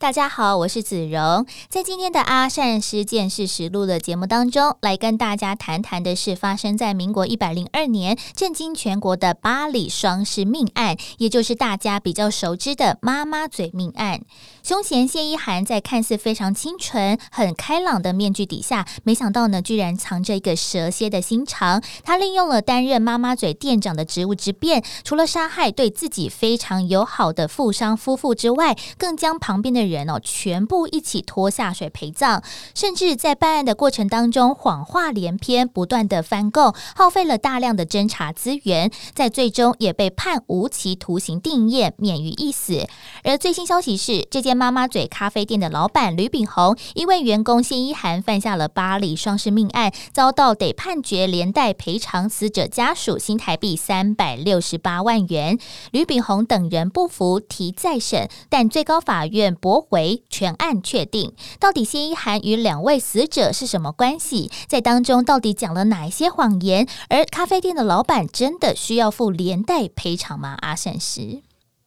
大家好，我是子荣，在今天的阿善师见识实录的节目当中，来跟大家谈谈的是发生在民国一百零二年震惊全国的巴黎双尸命案，也就是大家比较熟知的妈妈嘴命案。凶嫌谢依涵在看似非常清纯、很开朗的面具底下，没想到呢，居然藏着一个蛇蝎的心肠。他利用了担任妈妈嘴店长的职务之便，除了杀害对自己非常友好的富商夫妇之外，更将旁边的人哦，全部一起拖下水陪葬，甚至在办案的过程当中谎话连篇，不断的翻供，耗费了大量的侦查资源，在最终也被判无期徒刑定谳，免于一死。而最新消息是，这间妈妈嘴咖啡店的老板吕炳宏，因为员工谢依涵犯下了巴黎双尸命案，遭到得判决连带赔偿死者家属新台币三百六十八万元。吕炳宏等人不服，提再审，但最高法院驳回。全案确定，到底谢依涵与两位死者是什么关系？在当中到底讲了哪一些谎言？而咖啡店的老板真的需要付连带赔偿吗？阿善师，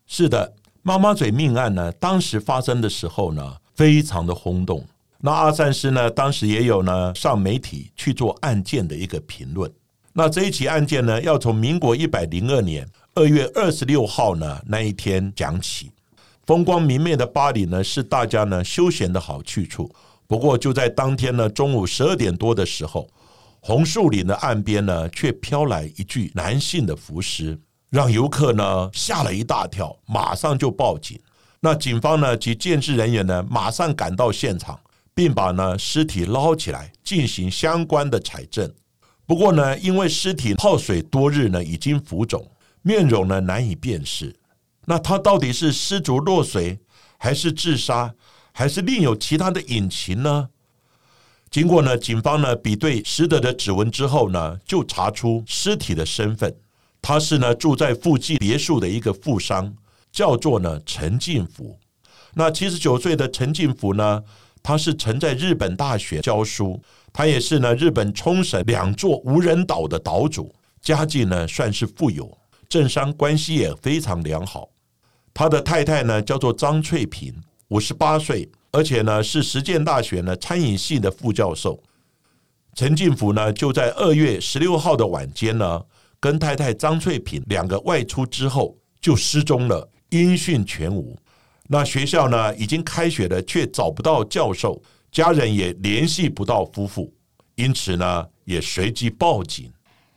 是的，妈妈嘴命案呢，当时发生的时候呢，非常的轰动。那阿善师呢，当时也有呢上媒体去做案件的一个评论。那这一起案件呢，要从民国一百零二年二月二十六号呢那一天讲起。风光明媚的巴黎呢，是大家呢休闲的好去处。不过就在当天呢中午十二点多的时候，红树林的岸边呢，却飘来一具男性的浮尸，让游客呢吓了一大跳，马上就报警。那警方呢及建制人员呢，马上赶到现场，并把呢尸体捞起来进行相关的采证。不过呢，因为尸体泡水多日呢，已经浮肿，面容呢难以辨识。那他到底是失足落水，还是自杀，还是另有其他的隐情呢？经过呢，警方呢比对死者的指纹之后呢，就查出尸体的身份，他是呢住在附近别墅的一个富商，叫做呢陈进福。那七十九岁的陈进福呢，他是曾在日本大学教书，他也是呢日本冲绳两座无人岛的岛主，家境呢算是富有，政商关系也非常良好。他的太太呢，叫做张翠萍，五十八岁，而且呢是实践大学呢餐饮系的副教授。陈进福呢，就在二月十六号的晚间呢，跟太太张翠萍两个外出之后就失踪了，音讯全无。那学校呢已经开学了，却找不到教授，家人也联系不到夫妇，因此呢也随即报警。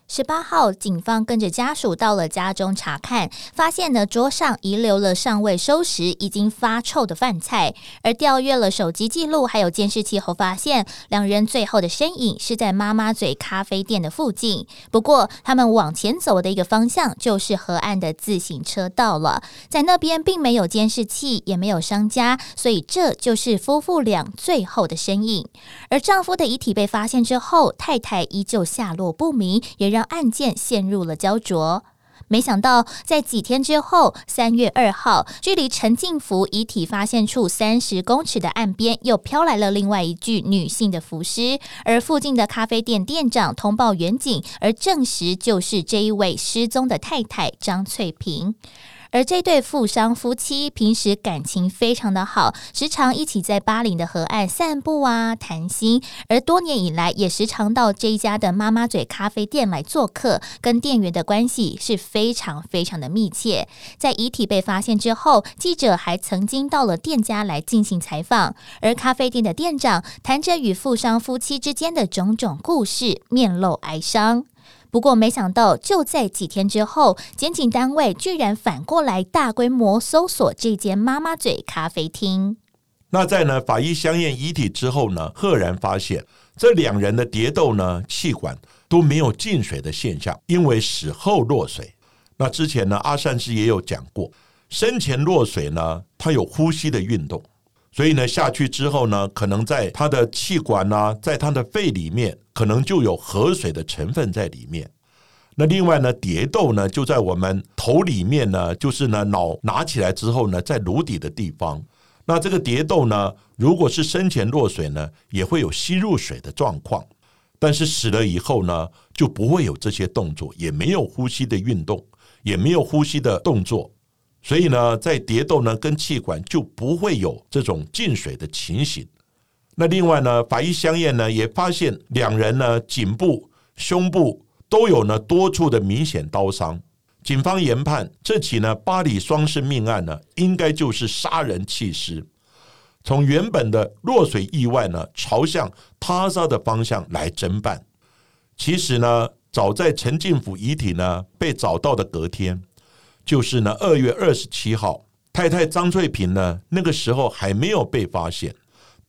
十八号，警方跟着家属到了家中查看，发现呢桌上遗留了尚未收拾、已经发臭的饭菜。而调阅了手机记录还有监视器后，发现两人最后的身影是在妈妈嘴咖啡店的附近。不过，他们往前走的一个方向就是河岸的自行车道了，在那边并没有监视器，也没有商家，所以这就是夫妇俩最后的身影。而丈夫的遗体被发现之后，太太依旧下落不明，也让让案件陷入了焦灼。没想到，在几天之后，三月二号，距离陈静福遗体发现处三十公尺的岸边，又飘来了另外一具女性的浮尸。而附近的咖啡店店长通报远景，而证实就是这一位失踪的太太张翠萍。而这对富商夫妻平时感情非常的好，时常一起在巴黎的河岸散步啊、谈心。而多年以来，也时常到这一家的妈妈嘴咖啡店来做客，跟店员的关系是非常非常的密切。在遗体被发现之后，记者还曾经到了店家来进行采访，而咖啡店的店长谈着与富商夫妻之间的种种故事，面露哀伤。不过，没想到就在几天之后，检警单位居然反过来大规模搜索这间妈妈嘴咖啡厅。那在呢法医相验遗体之后呢，赫然发现这两人的蝶窦呢气管都没有进水的现象，因为死后落水。那之前呢，阿善师也有讲过，生前落水呢，他有呼吸的运动，所以呢下去之后呢，可能在他的气管啊，在他的肺里面，可能就有河水的成分在里面。那另外呢，蝶豆呢就在我们头里面呢，就是呢脑拿起来之后呢，在颅底的地方。那这个蝶豆呢，如果是生前落水呢，也会有吸入水的状况；但是死了以后呢，就不会有这些动作，也没有呼吸的运动，也没有呼吸的动作。所以呢，在蝶豆呢跟气管就不会有这种进水的情形。那另外呢，法医相验呢也发现两人呢颈部、胸部。都有呢多处的明显刀伤，警方研判这起呢巴黎双尸命案呢，应该就是杀人弃尸，从原本的落水意外呢，朝向他杀的方向来侦办。其实呢，早在陈进福遗体呢被找到的隔天，就是呢二月二十七号，太太张翠萍呢那个时候还没有被发现，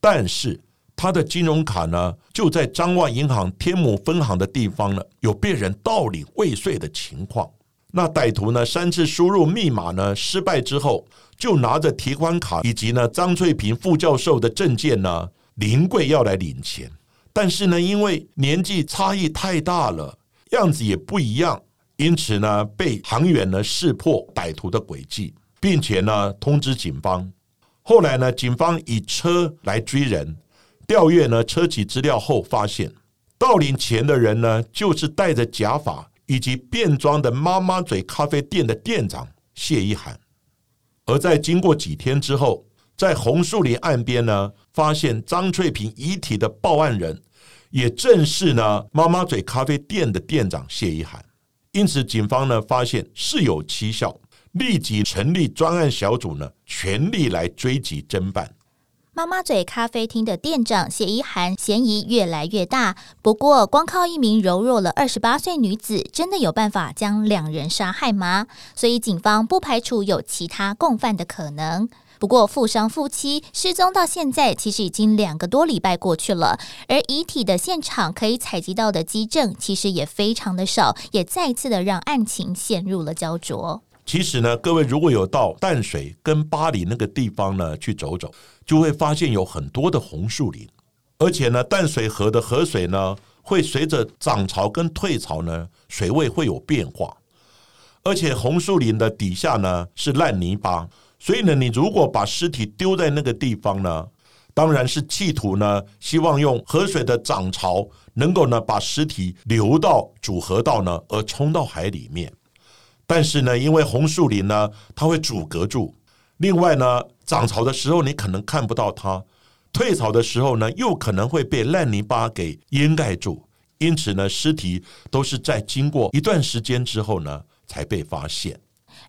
但是。他的金融卡呢，就在彰万银行天母分行的地方呢，有被人盗领未遂的情况。那歹徒呢，三次输入密码呢失败之后，就拿着提款卡以及呢张翠萍副教授的证件呢，临柜要来领钱。但是呢，因为年纪差异太大了，样子也不一样，因此呢，被行员呢识破歹徒的诡计，并且呢通知警方。后来呢，警方以车来追人。调阅呢车企资料后，发现盗领钱的人呢，就是戴着假发以及便装的妈妈嘴咖啡店的店长谢一涵。而在经过几天之后，在红树林岸边呢，发现张翠萍遗体的报案人，也正是呢妈妈嘴咖啡店的店长谢一涵。因此，警方呢发现事有蹊跷，立即成立专案小组呢，全力来追缉侦办。妈妈嘴咖啡厅的店长谢一涵嫌疑越来越大，不过光靠一名柔弱了二十八岁女子，真的有办法将两人杀害吗？所以警方不排除有其他共犯的可能。不过富商夫妻失踪到现在，其实已经两个多礼拜过去了，而遗体的现场可以采集到的基证，其实也非常的少，也再次的让案情陷入了焦灼。其实呢，各位如果有到淡水跟巴黎那个地方呢去走走，就会发现有很多的红树林，而且呢，淡水河的河水呢会随着涨潮跟退潮呢水位会有变化，而且红树林的底下呢是烂泥巴，所以呢，你如果把尸体丢在那个地方呢，当然是企图呢希望用河水的涨潮能够呢把尸体流到主河道呢而冲到海里面。但是呢，因为红树林呢，它会阻隔住；另外呢，涨潮的时候你可能看不到它，退潮的时候呢，又可能会被烂泥巴给掩盖住。因此呢，尸体都是在经过一段时间之后呢，才被发现。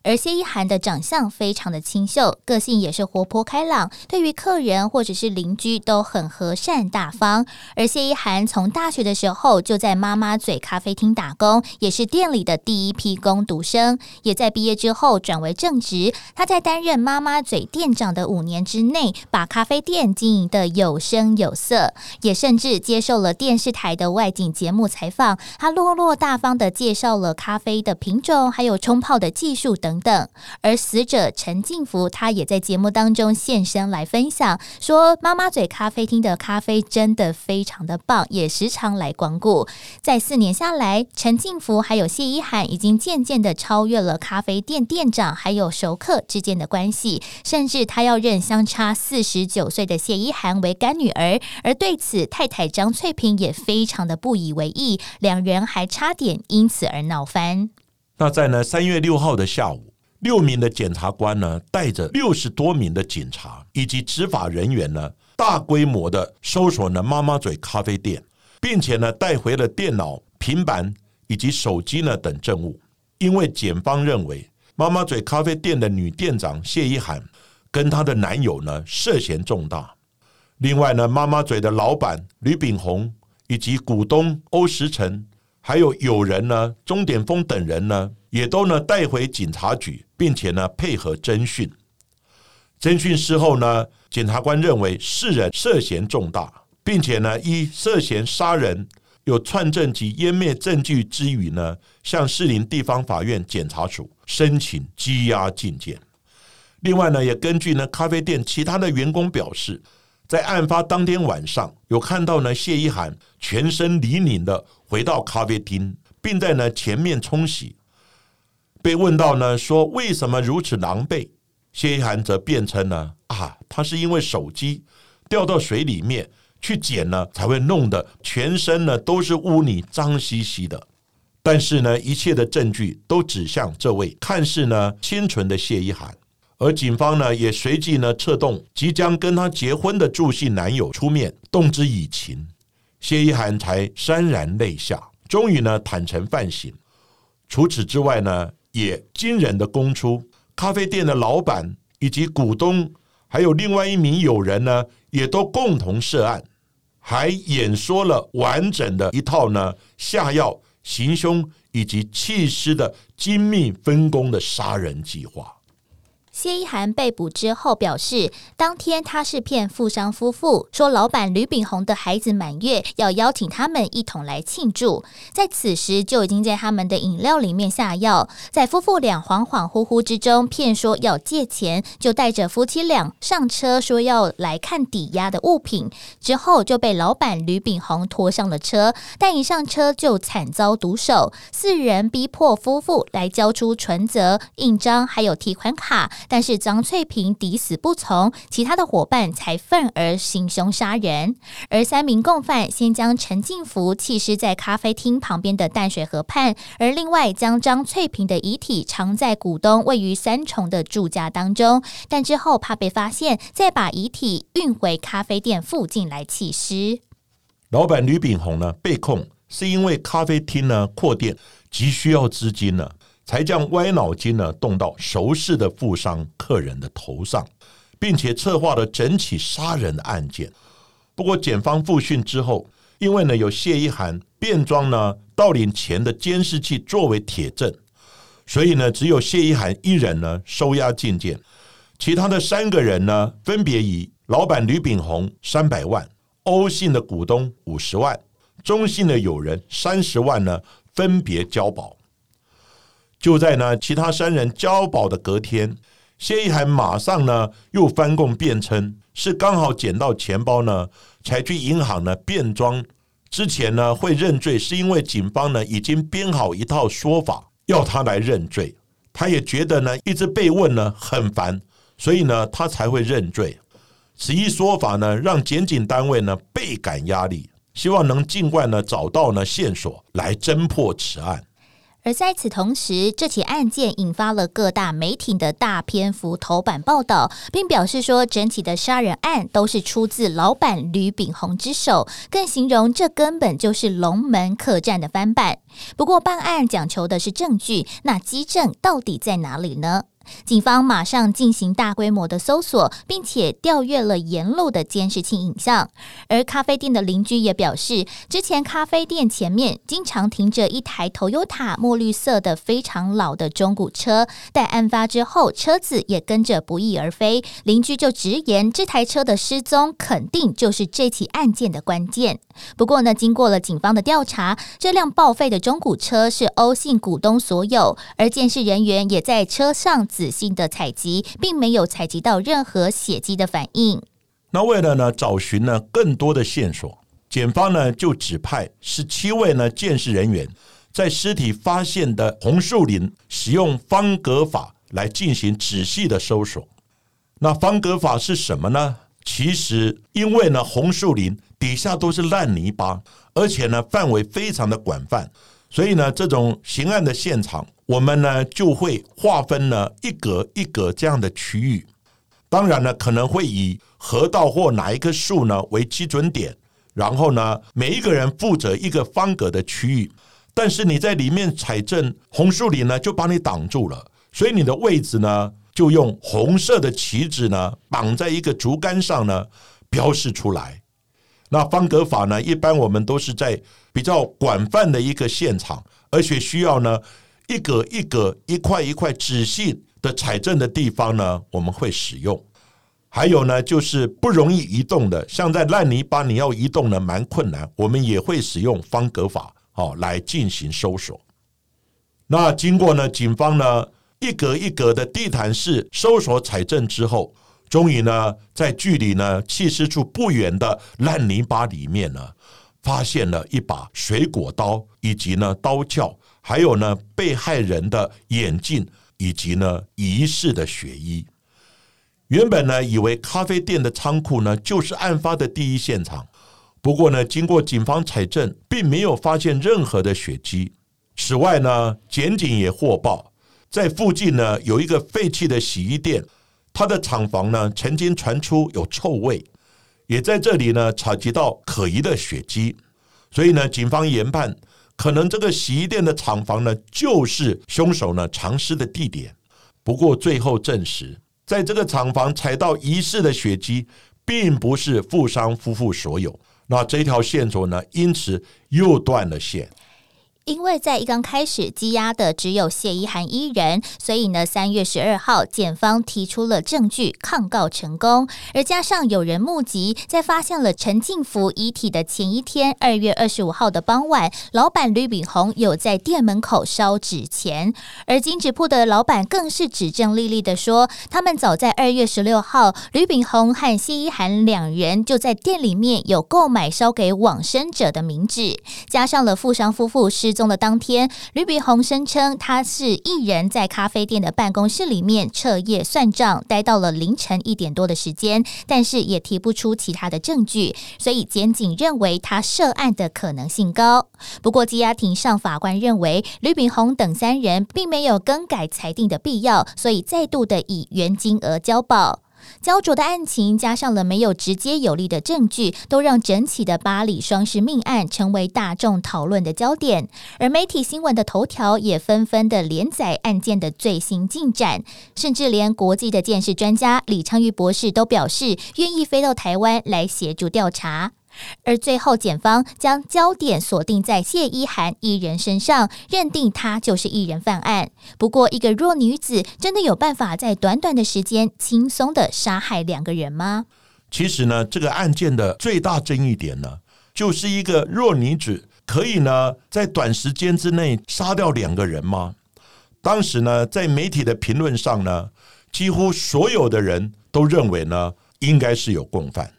而谢一涵的长相非常的清秀，个性也是活泼开朗，对于客人或者是邻居都很和善大方。而谢一涵从大学的时候就在妈妈嘴咖啡厅打工，也是店里的第一批工读生，也在毕业之后转为正职。他在担任妈妈嘴店长的五年之内，把咖啡店经营的有声有色，也甚至接受了电视台的外景节目采访。他落落大方的介绍了咖啡的品种，还有冲泡的技术等。等等，而死者陈静福他也在节目当中现身来分享，说妈妈嘴咖啡厅的咖啡真的非常的棒，也时常来光顾。在四年下来，陈静福还有谢一涵已经渐渐的超越了咖啡店店长还有熟客之间的关系，甚至他要认相差四十九岁的谢一涵为干女儿，而对此太太张翠萍也非常的不以为意，两人还差点因此而闹翻。那在呢三月六号的下午，六名的检察官呢，带着六十多名的警察以及执法人员呢，大规模的搜索呢妈妈嘴咖啡店，并且呢带回了电脑、平板以及手机呢等证物。因为检方认为妈妈嘴咖啡店的女店长谢一涵跟她的男友呢涉嫌重大。另外呢，妈妈嘴的老板吕炳宏以及股东欧石成。还有有人呢，钟点峰等人呢，也都呢带回警察局，并且呢配合侦讯。侦讯事后呢，检察官认为四人涉嫌重大，并且呢依涉嫌杀人、有串证及湮灭证据之余呢，向士林地方法院检察署申请羁押禁见。另外呢，也根据呢咖啡店其他的员工表示，在案发当天晚上，有看到呢谢一涵全身泥泞的回到咖啡厅，并在呢前面冲洗。被问到呢说为什么如此狼狈，谢一涵则辩称呢啊，他是因为手机掉到水里面去捡呢，才会弄得全身呢都是污泥，脏兮兮的。但是呢，一切的证据都指向这位看似呢清纯的谢一涵，而警方呢也随即呢策动即将跟他结婚的助姓男友出面动之以情，谢一涵才潸然泪下，终于呢坦诚犯行。除此之外呢，也惊人的供出咖啡店的老板以及股东，还有另外一名友人呢，也都共同涉案，还演说了完整的一套呢下药。行凶以及弃尸的精密分工的杀人计划。谢一涵被捕之后表示，当天他是骗富商夫妇，说老板吕炳宏的孩子满月，要邀请他们一同来庆祝。在此时就已经在他们的饮料里面下药，在夫妇俩恍恍惚惚之中骗说要借钱，就带着夫妻俩上车，说要来看抵押的物品。之后就被老板吕炳宏拖上了车，但一上车就惨遭毒手，四人逼迫夫妇来交出存折、印章还有提款卡。但是张翠萍抵死不从，其他的伙伴才愤而行凶杀人。而三名共犯先将陈进福弃尸在咖啡厅旁边的淡水河畔，而另外将张翠萍的遗体藏在股东位于三重的住家当中。但之后怕被发现，再把遗体运回咖啡店附近来弃尸。老板吕炳宏呢被控是因为咖啡厅呢扩店急需要资金呢。才将歪脑筋呢动到熟识的富商客人的头上，并且策划了整起杀人的案件。不过检方复讯之后，因为呢有谢一涵变装呢盗领钱的监视器作为铁证，所以呢只有谢一涵一人呢收押进监，其他的三个人呢分别以老板吕炳宏三百万、欧信的股东五十万、中信的友人三十万呢分别交保。就在呢，其他三人交保的隔天，谢一涵马上呢又翻供辩称是刚好捡到钱包呢，才去银行呢变装。之前呢会认罪，是因为警方呢已经编好一套说法要他来认罪。他也觉得呢一直被问呢很烦，所以呢他才会认罪。此一说法呢让检警单位呢倍感压力，希望能尽快呢找到呢线索来侦破此案。而在此同时，这起案件引发了各大媒体的大篇幅头版报道，并表示说，整体的杀人案都是出自老板吕炳宏之手，更形容这根本就是龙门客栈的翻版。不过，办案讲求的是证据，那基证到底在哪里呢？警方马上进行大规模的搜索，并且调阅了沿路的监视器影像。而咖啡店的邻居也表示，之前咖啡店前面经常停着一台 Toyota 墨绿色的非常老的中古车，但案发之后，车子也跟着不翼而飞。邻居就直言，这台车的失踪肯定就是这起案件的关键。不过呢，经过了警方的调查，这辆报废的中古车是欧姓股东所有，而监视人员也在车上。仔细的采集，并没有采集到任何血迹的反应。那为了呢找寻呢更多的线索，检方呢就指派十七位呢鉴识人员，在尸体发现的红树林使用方格法来进行仔细的搜索。那方格法是什么呢？其实因为呢红树林底下都是烂泥巴，而且呢范围非常的广泛，所以呢这种刑案的现场。我们呢就会划分呢一格一格这样的区域，当然呢可能会以河道或哪一棵树呢为基准点，然后呢每一个人负责一个方格的区域，但是你在里面踩正红树林呢就把你挡住了，所以你的位置呢就用红色的旗子呢绑在一个竹竿上呢标示出来。那方格法呢一般我们都是在比较广泛的一个现场，而且需要呢。一格一格、一块一块仔细的采证的地方呢，我们会使用。还有呢，就是不容易移动的，像在烂泥巴，你要移动呢，蛮困难。我们也会使用方格法，哦来进行搜索。那经过呢，警方呢一格一格的地毯式搜索采证之后，终于呢，在距离呢弃尸处不远的烂泥巴里面呢，发现了一把水果刀，以及呢刀鞘，还有呢被害人的眼镜，以及呢疑似的血衣。原本呢，以为咖啡店的仓库呢就是案发的第一现场。不过呢，经过警方采证，并没有发现任何的血迹。此外呢，检警也获报，在附近呢有一个废弃的洗衣店，它的厂房呢曾经传出有臭味，也在这里呢采集到可疑的血迹。所以呢，警方研判，可能这个洗衣店的厂房呢就是凶手呢藏尸的地点。不过最后证实。在这个厂房采到疑似的血迹，并不是富商夫妇所有。那这条线索呢，因此又断了线。因为在一刚开始羁押的只有谢依涵一人，所以呢，三月十二号，检方提出了证据，抗告成功。而加上有人目击，在发现了陈进福遗体的前一天，二月二十五号的傍晚，老板吕炳宏有在店门口烧纸钱。而金纸铺的老板更是指证丽丽的说，他们早在二月十六号，吕炳宏和谢依涵两人就在店里面有购买烧给往生者的冥纸，加上了富商夫妇是失。踪的当天，吕炳宏声称他是一人在咖啡店的办公室里面彻夜算账，待到了凌晨一点多的时间，但是也提不出其他的证据，所以检警认为他涉案的可能性高。不过，羁押庭上法官认为吕炳宏等三人并没有更改裁定的必要，所以再度的以原金额交保。焦灼的案情，加上了没有直接有力的证据，都让整起的巴黎双尸命案成为大众讨论的焦点。而媒体新闻的头条也纷纷的连载案件的最新进展，甚至连国际的鉴识专家李昌钰博士都表示愿意飞到台湾来协助调查。而最后，检方将焦点锁定在谢依涵一人身上，认定他就是一人犯案。不过，一个弱女子真的有办法在短短的时间轻松的杀害两个人吗？其实呢，这个案件的最大争议点呢，就是一个弱女子可以呢在短时间之内杀掉两个人吗？当时呢，在媒体的评论上呢，几乎所有的人都认为呢，应该是有共犯。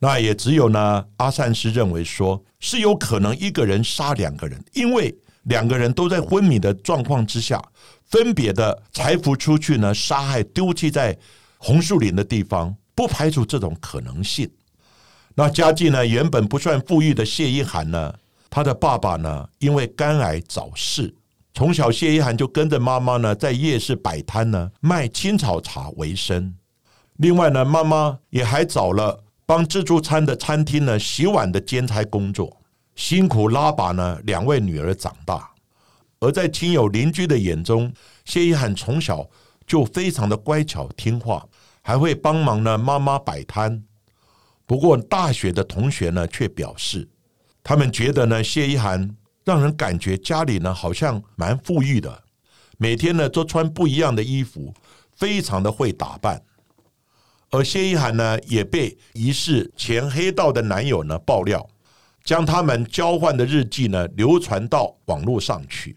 那也只有呢，阿善师认为说是有可能一个人杀两个人，因为两个人都在昏迷的状况之下，分别的财富出去呢，杀害丢弃在红树林的地方，不排除这种可能性。那家境呢，原本不算富裕的谢一涵呢，他的爸爸呢，因为肝癌早逝，从小谢一涵就跟着妈妈呢，在夜市摆摊呢，卖青草茶为生。另外呢，妈妈也还找了。帮自助餐的餐厅呢洗碗的兼差工作，辛苦拉把呢两位女儿长大，而在亲友邻居的眼中，谢一涵从小就非常的乖巧听话，还会帮忙呢妈妈摆摊。不过大学的同学呢却表示，他们觉得呢谢一涵让人感觉家里呢好像蛮富裕的，每天呢都穿不一样的衣服，非常的会打扮。而谢依涵呢，也被疑似前黑道的男友呢爆料，将他们交换的日记呢流传到网络上去。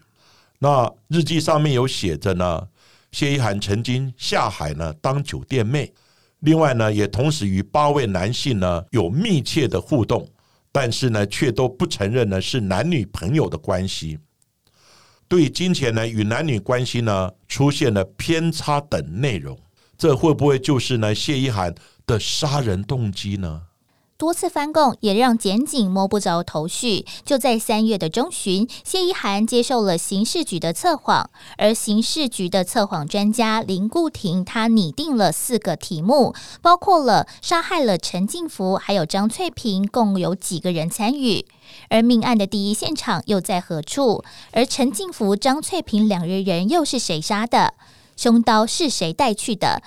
那日记上面有写着呢，谢依涵曾经下海呢当酒店妹，另外呢也同时与八位男性呢有密切的互动，但是呢却都不承认呢是男女朋友的关系。对金钱呢与男女关系呢出现了偏差等内容。这会不会就是呢谢依涵的杀人动机呢？多次翻供也让检警摸不着头绪。就在三月的中旬，谢依涵接受了刑事局的测谎，而刑事局的测谎专家林固廷，他拟定了四个题目，包括了杀害了陈静福还有张翠萍，共有几个人参与？而命案的第一现场又在何处？而陈静福、张翠萍两人人又是谁杀的？凶刀是谁带去的？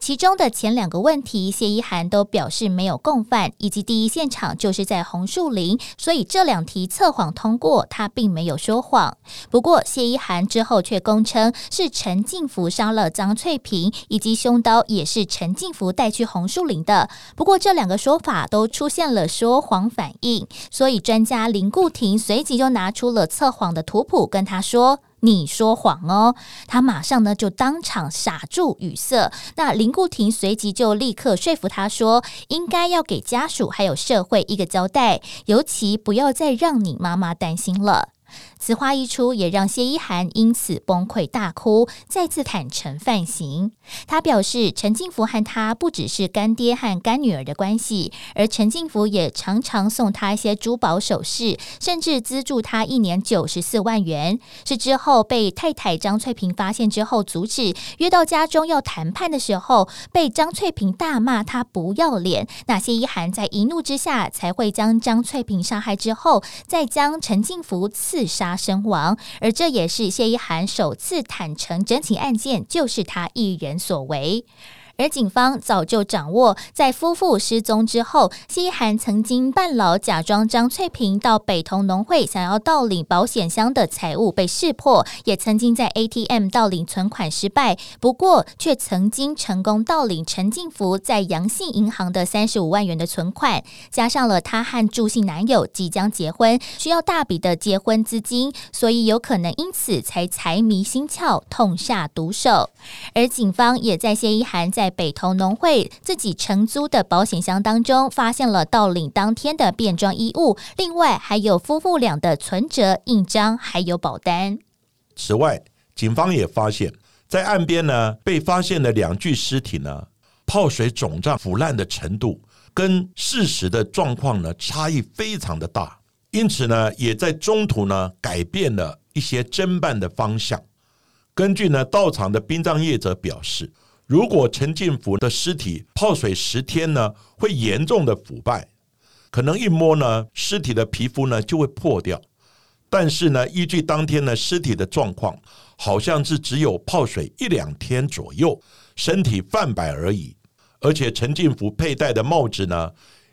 其中的前两个问题，谢依涵都表示没有共犯，以及第一现场就是在红树林，所以这两题测谎通过，他并没有说谎。不过谢依涵之后却供称是陈进福杀了张翠萍，以及凶刀也是陈进福带去红树林的。不过这两个说法都出现了说谎反应，所以专家林固廷随即就拿出了测谎的图谱，跟他说。你说谎哦！他马上呢就当场傻住语塞。那林固廷随即就立刻说服他说，应该要给家属还有社会一个交代，尤其不要再让你妈妈担心了。此话一出，也让谢依涵因此崩溃大哭，再次坦诚犯行。他表示，陈进福和他不只是干爹和干女儿的关系，而陈进福也常常送他一些珠宝首饰，甚至资助他一年九十四万元。是之后被太太张翠萍发现之后阻止，约到家中要谈判的时候，被张翠萍大骂他不要脸。那谢依涵在一怒之下，才会将张翠萍杀害之后，再将陈进福刺自杀。身亡，而这也是谢一涵首次坦诚整起案件就是他一人所为。而警方早就掌握，在夫妇失踪之后，谢一涵曾经扮老，假装张翠萍到北投农会想要盗领保险箱的财物被识破，也曾经在 ATM 盗领存款失败，不过却曾经成功盗领陈进福在阳信银行的三十五万元的存款，加上了他和助姓男友即将结婚，需要大笔的结婚资金，所以有可能因此才财迷心窍，痛下毒手。而警方也在谢一涵在北投农会自己承租的保险箱当中，发现了盗领当天的便装衣物，另外还有夫妇俩的存折、印章，还有保单。此外，警方也发现，在岸边呢被发现的两具尸体呢，泡水肿胀、腐烂的程度跟事实的状况呢差异非常的大，因此呢，也在中途呢改变了一些侦办的方向。根据呢到场的殡葬业者表示。如果陈进福的尸体泡水十天呢，会严重的腐败，可能一摸呢，尸体的皮肤呢就会破掉。但是呢，依据当天呢尸体的状况，好像是只有泡水一两天左右，身体泛白而已。而且陈进福佩戴的帽子呢，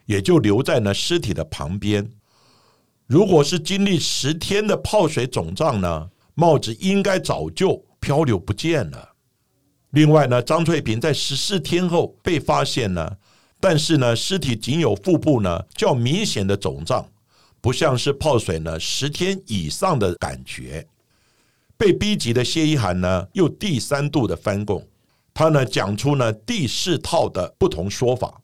也就留在了尸体的旁边。如果是经历十天的泡水肿胀呢，帽子应该早就漂流不见了。另外呢，张翠萍在十四天后被发现呢，但是呢，尸体仅有腹部呢较明显的肿胀，不像是泡水呢十天以上的感觉。被逼急的谢依涵呢，又第三度的翻供，他呢讲出呢第四套的不同说法。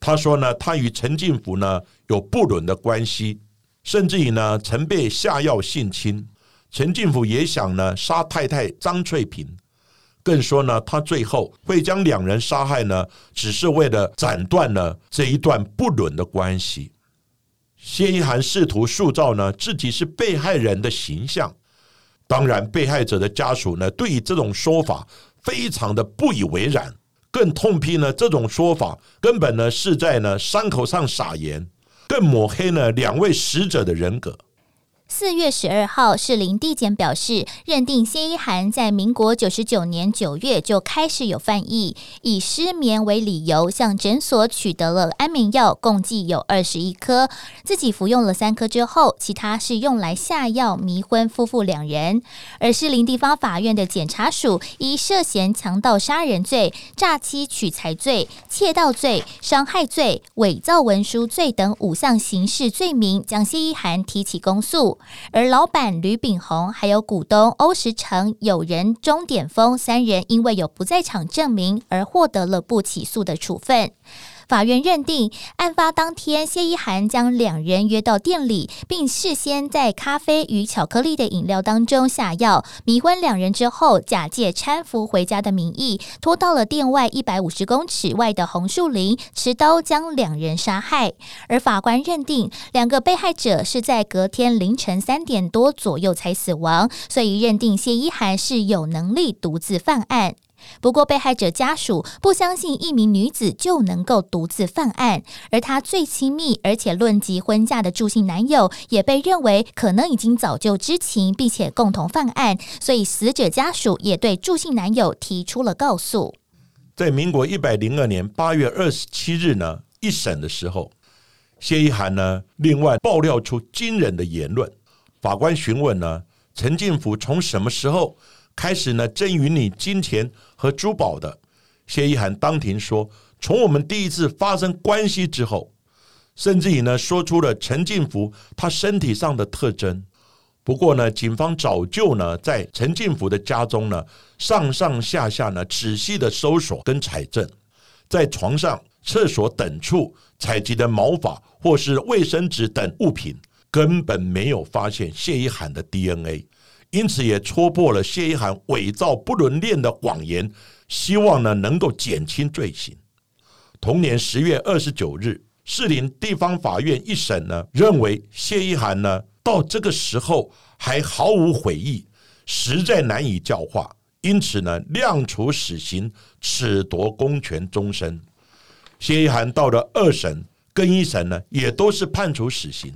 他说呢，他与陈进福呢有不伦的关系，甚至于呢曾被下药性侵。陈进福也想呢杀太太张翠萍。更说呢，他最后会将两人杀害呢，只是为了斩断了这一段不伦的关系。谢依涵试图塑造呢自己是被害人的形象，当然，被害者的家属呢对于这种说法非常的不以为然，更痛批呢这种说法根本呢是在呢伤口上撒盐，更抹黑了两位死者的人格。四月十二号，士林地检表示，认定谢依涵在民国九十九年九月就开始有犯意，以失眠为理由向诊所取得了安眠药，共计有二十一颗，自己服用了三颗之后，其他是用来下药迷昏夫妇两人。而士林地方法院的检察署以涉嫌强盗杀人罪、诈欺取财罪、窃盗罪、伤害罪、伪造文书罪等五项刑事罪名，将谢依涵提起公诉。而老板吕炳宏还有股东欧石成、友人钟点峰三人，因为有不在场证明而获得了不起诉的处分。法院认定，案发当天，谢一涵将两人约到店里，并事先在咖啡与巧克力的饮料当中下药，迷昏两人之后，假借搀扶回家的名义，拖到了店外一百五十公尺外的红树林，持刀将两人杀害。而法官认定，两个被害者是在隔天凌晨三点多左右才死亡，所以认定谢一涵是有能力独自犯案。不过，被害者家属不相信一名女子就能够独自犯案，而她最亲密而且论及婚嫁的助姓男友，也被认为可能已经早就知情，并且共同犯案，所以死者家属也对助姓男友提出了告诉。在民国一百零二年八月二十七日呢，一审的时候，谢依涵呢另外爆料出惊人的言论。法官询问呢，陈进福从什么时候？开始呢，赠予你金钱和珠宝的谢依涵当庭说，从我们第一次发生关系之后，甚至于呢，说出了陈进福他身体上的特征。不过呢，警方早就呢在陈进福的家中呢上上下下呢仔细的搜索跟采证，在床上、厕所等处采集的毛发或是卫生纸等物品，根本没有发现谢一涵的 DNA，因此也戳破了谢一涵伪造不伦恋的谎言，希望呢能够减轻罪行。同年十月二十九日，士林地方法院一审呢认为谢一涵呢。到这个时候还毫无悔意，实在难以教化，因此呢，量处死刑，褫夺公权终身。谢一涵到了二审、更一审呢，也都是判处死刑。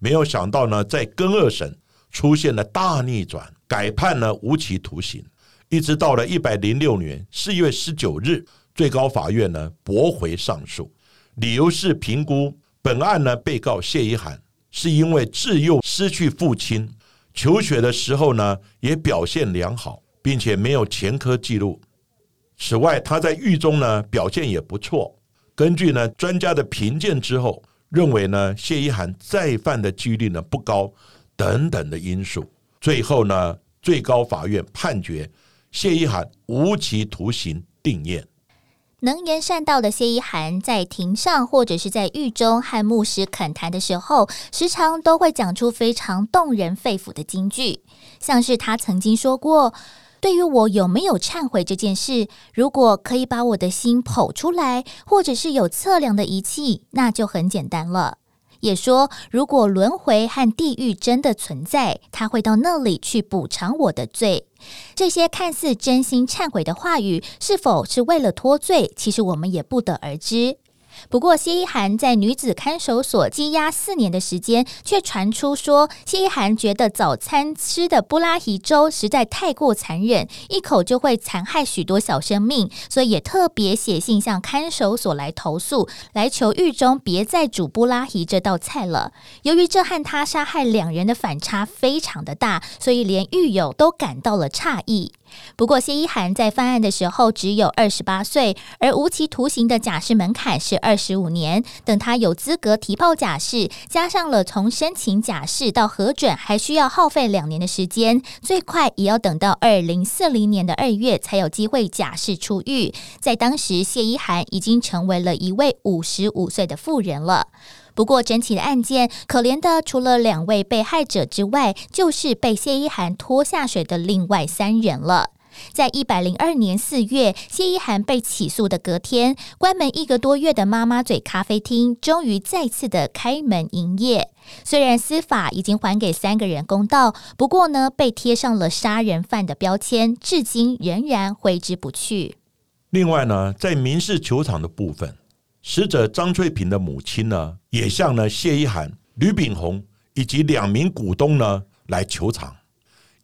没有想到呢，在更二审出现了大逆转，改判了无期徒刑。一直到了一百零六年四月十九日，最高法院呢驳回上诉，理由是评估本案呢被告谢一涵。是因为自幼失去父亲，求学的时候呢也表现良好，并且没有前科记录。此外，他在狱中呢表现也不错。根据呢专家的评鉴之后，认为呢谢一涵再犯的几率呢不高，等等的因素，最后呢最高法院判决谢一涵无期徒刑定验。能言善道的谢一涵，在庭上或者是在狱中和牧师恳谈的时候，时常都会讲出非常动人肺腑的金句，像是他曾经说过：“对于我有没有忏悔这件事，如果可以把我的心剖出来，或者是有测量的仪器，那就很简单了。”也说，如果轮回和地狱真的存在，他会到那里去补偿我的罪。这些看似真心忏悔的话语，是否是为了脱罪？其实我们也不得而知。不过，谢一涵在女子看守所羁押四年的时间，却传出说，谢一涵觉得早餐吃的布拉提粥实在太过残忍，一口就会残害许多小生命，所以也特别写信向看守所来投诉，来求狱中别再煮布拉提这道菜了。由于这和他杀害两人的反差非常的大，所以连狱友都感到了诧异。不过，谢一涵在犯案的时候只有二十八岁，而无期徒刑的假释门槛是二十五年。等他有资格提报假释，加上了从申请假释到核准还需要耗费两年的时间，最快也要等到二零四零年的二月才有机会假释出狱。在当时，谢一涵已经成为了一位五十五岁的妇人了。不过，整起的案件，可怜的除了两位被害者之外，就是被谢一涵拖下水的另外三人了。在一百零二年四月，谢一涵被起诉的隔天，关门一个多月的妈妈嘴咖啡厅终于再次的开门营业。虽然司法已经还给三个人公道，不过呢，被贴上了杀人犯的标签，至今仍然挥之不去。另外呢，在民事球场的部分。死者张翠萍的母亲呢，也向呢谢一涵、吕炳宏以及两名股东呢来求偿。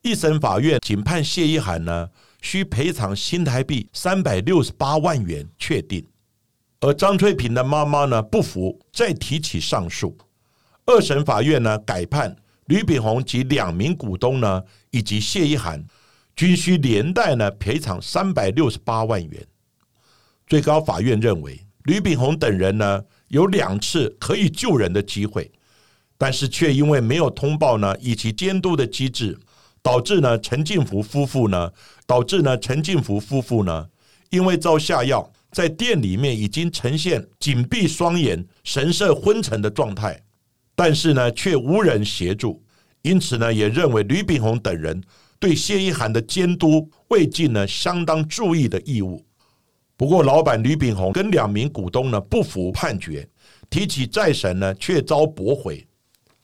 一审法院仅判谢一涵呢需赔偿新台币三百六十八万元，确定。而张翠萍的妈妈呢不服，再提起上诉。二审法院呢改判吕炳宏及两名股东呢以及谢一涵均需连带呢赔偿三百六十八万元。最高法院认为。吕炳宏等人呢，有两次可以救人的机会，但是却因为没有通报呢，以及监督的机制，导致呢陈进福夫妇呢，导致呢陈进福夫妇呢，因为遭下药，在店里面已经呈现紧闭双眼、神色昏沉的状态，但是呢却无人协助，因此呢也认为吕炳宏等人对谢一涵的监督未尽呢相当注意的义务。不过，老板吕炳宏跟两名股东呢不服判决，提起再审呢却遭驳回，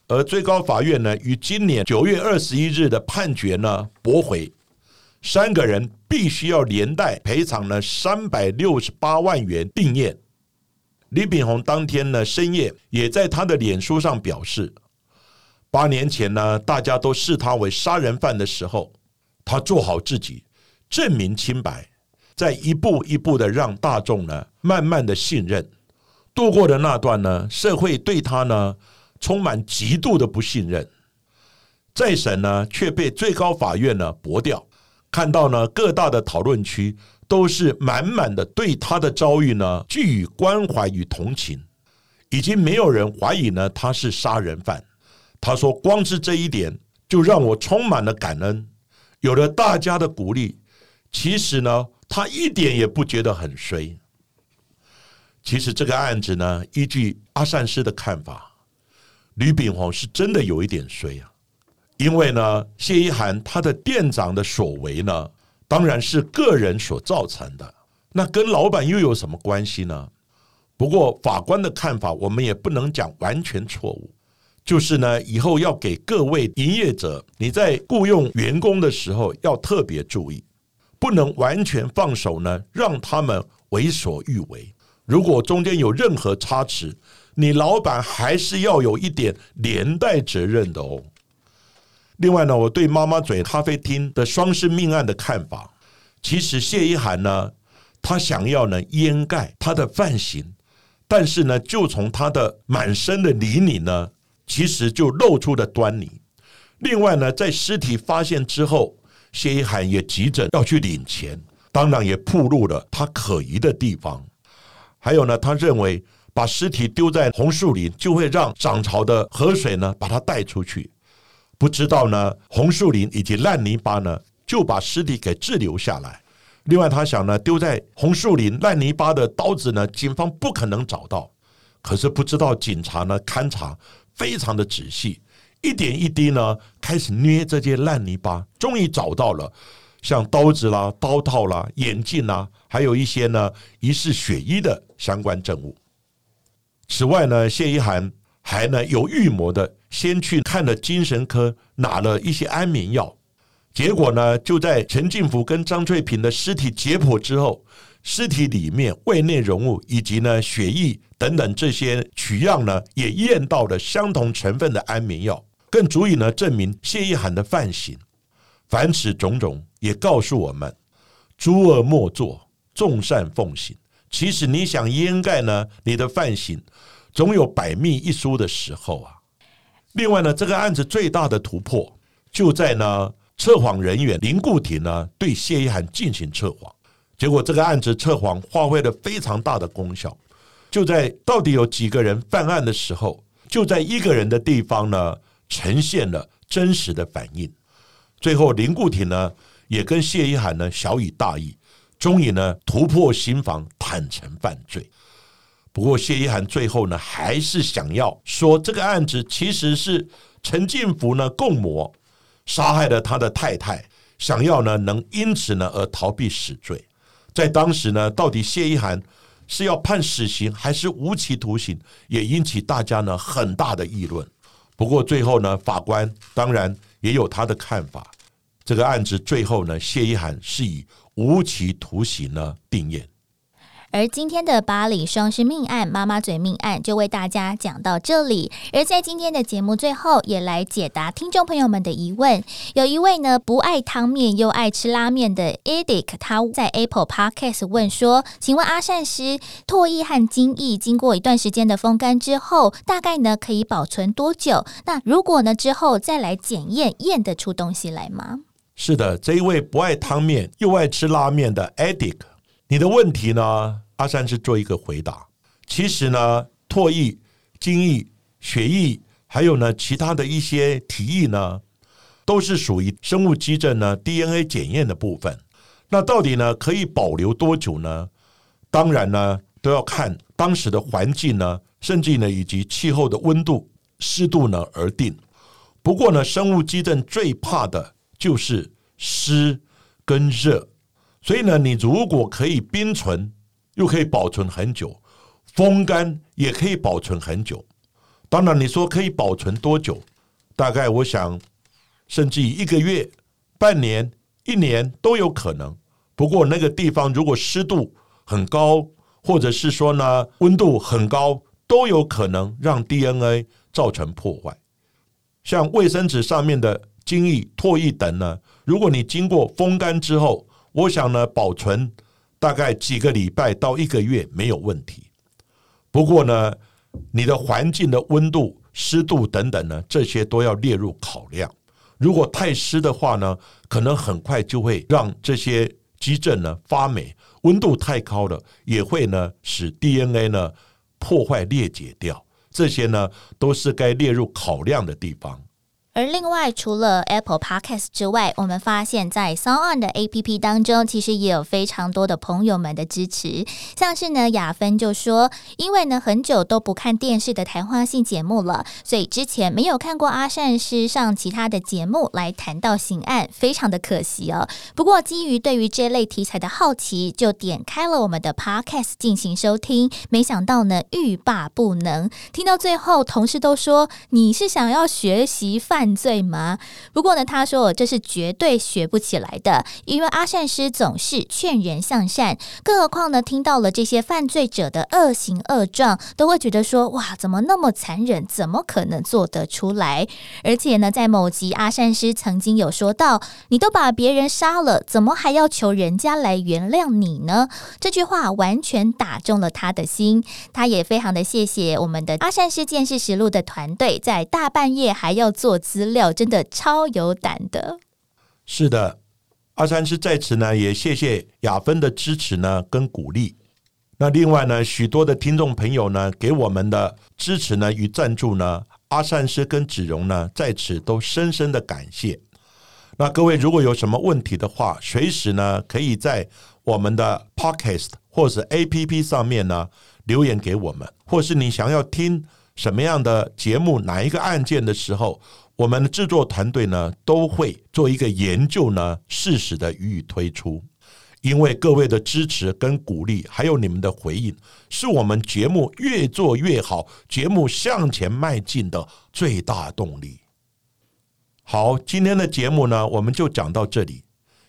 而最高法院呢于今年九月二十一日的判决呢驳回，三个人必须要连带赔偿呢三百六十八万元定验。李炳宏当天呢深夜也在他的脸书上表示，八年前呢大家都视他为杀人犯的时候，他做好自己，证明清白。在一步一步的让大众呢慢慢的信任，度过的那段呢，社会对他呢充满极度的不信任。再审呢却被最高法院呢驳掉。看到呢各大的讨论区都是满满的对他的遭遇呢寄予关怀与同情，已经没有人怀疑呢他是杀人犯。他说光是这一点就让我充满了感恩。有了大家的鼓励，其实呢，他一点也不觉得很衰。其实这个案子呢，依据阿善师的看法，吕炳煌是真的有一点衰啊。因为呢，谢一涵他的店长的所为呢，当然是个人所造成的，那跟老板又有什么关系呢？不过法官的看法，我们也不能讲完全错误。就是呢，以后要给各位营业者，你在雇佣员工的时候要特别注意，不能完全放手呢，让他们为所欲为。如果中间有任何差池，你老板还是要有一点连带责任的哦。另外呢，我对妈妈嘴咖啡厅的双尸命案的看法，其实谢一涵呢，他想要呢掩盖他的犯行，但是呢，就从他的满身的泥泞呢。其实就露出了端倪。另外呢，在尸体发现之后，谢一涵也急着要去领钱，当然也暴露了他可疑的地方。还有呢，他认为把尸体丢在红树林，就会让涨潮的河水呢把它带出去。不知道呢，红树林以及烂泥巴呢，就把尸体给滞留下来。另外，他想呢，丢在红树林烂泥巴的刀子呢，警方不可能找到。可是不知道警察呢勘察。非常的仔细，一点一滴呢，开始捏这些烂泥巴，终于找到了像刀子啦、刀套啦、眼镜啦，还有一些呢疑似血衣的相关证物。此外呢，谢一涵还呢有预谋的，先去看了精神科，拿了一些安眠药，结果呢，就在陈进福跟张翠萍的尸体解剖之后。尸体里面胃内容物以及呢血液等等这些取样呢，也验到了相同成分的安眠药，更足以呢证明谢一涵的犯行。凡此种种，也告诉我们：诸恶莫作，众善奉行。其实你想掩盖呢你的犯行，总有百密一疏的时候啊。另外呢，这个案子最大的突破就在呢测谎人员林固廷呢对谢一涵进行测谎。结果这个案子测谎发挥了非常大的功效，就在到底有几个人犯案的时候，就在一个人的地方呢，呈现了真实的反应。最后林固廷呢也跟谢一涵呢小以大义，终于呢突破心防，坦诚犯罪。不过谢一涵最后呢还是想要说这个案子其实是陈进福呢共谋杀害了他的太太，想要呢能因此呢而逃避死罪。在当时呢，到底谢一涵是要判死刑还是无期徒刑，也引起大家呢很大的议论。不过最后呢，法官当然也有他的看法。这个案子最后呢，谢一涵是以无期徒刑呢定验。而今天的巴黎双尸命案、妈妈嘴命案就为大家讲到这里。而在今天的节目最后，也来解答听众朋友们的疑问。有一位呢不爱汤面又爱吃拉面的 Edic，他在 Apple Podcast 问说：“请问阿善师，唾液和精液经过一段时间的风干之后，大概呢可以保存多久？那如果呢之后再来检验，验得出东西来吗？”是的，这一位不爱汤面又爱吃拉面的 Edic，你的问题呢？阿三是做一个回答。其实呢，唾液、精液、血液，还有呢其他的一些体液呢，都是属于生物基证呢 DNA 检验的部分。那到底呢可以保留多久呢？当然呢都要看当时的环境呢，甚至呢以及气候的温度、湿度呢而定。不过呢，生物基证最怕的就是湿跟热，所以呢，你如果可以冰存。又可以保存很久，风干也可以保存很久。当然，你说可以保存多久？大概我想，甚至一个月、半年、一年都有可能。不过那个地方如果湿度很高，或者是说呢温度很高，都有可能让 DNA 造成破坏。像卫生纸上面的精液、唾液等呢，如果你经过风干之后，我想呢保存。大概几个礼拜到一个月没有问题。不过呢，你的环境的温度、湿度等等呢，这些都要列入考量。如果太湿的话呢，可能很快就会让这些基证呢发霉；温度太高了，也会呢使 DNA 呢破坏裂解掉。这些呢都是该列入考量的地方。而另外，除了 Apple Podcast 之外，我们发现，在 Sound On 的 APP 当中，其实也有非常多的朋友们的支持。像是呢，雅芬就说，因为呢很久都不看电视的谈话性节目了，所以之前没有看过阿善师上其他的节目来谈到刑案，非常的可惜哦。不过，基于对于这类题材的好奇，就点开了我们的 Podcast 进行收听。没想到呢，欲罢不能。听到最后，同事都说：“你是想要学习犯？”犯罪吗？不过呢，他说这是绝对学不起来的，因为阿善师总是劝人向善，更何况呢，听到了这些犯罪者的恶行恶状，都会觉得说哇，怎么那么残忍？怎么可能做得出来？而且呢，在某集阿善师曾经有说到，你都把别人杀了，怎么还要求人家来原谅你呢？这句话完全打中了他的心，他也非常的谢谢我们的阿善师见识实录的团队，在大半夜还要做。资料真的超有胆的，是的，阿三师在此呢，也谢谢雅芬的支持呢跟鼓励。那另外呢，许多的听众朋友呢给我们的支持呢与赞助呢，阿善师跟子荣呢在此都深深的感谢。那各位如果有什么问题的话，随时呢可以在我们的 Podcast 或者 APP 上面呢留言给我们，或是你想要听什么样的节目，哪一个案件的时候。我们的制作团队呢，都会做一个研究呢，适时的予以推出。因为各位的支持跟鼓励，还有你们的回应，是我们节目越做越好、节目向前迈进的最大动力。好，今天的节目呢，我们就讲到这里。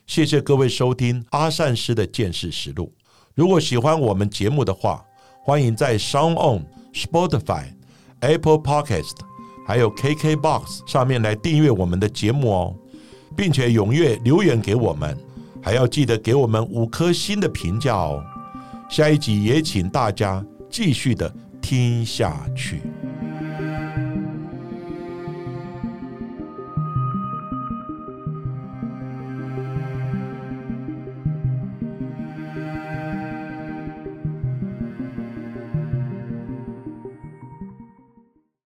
谢谢各位收听阿善师的见识实录。如果喜欢我们节目的话，欢迎在 Sound On、Spotify、Apple Podcast。还有 KKBOX 上面来订阅我们的节目哦，并且踊跃留言给我们，还要记得给我们五颗星的评价哦。下一集也请大家继续的听下去。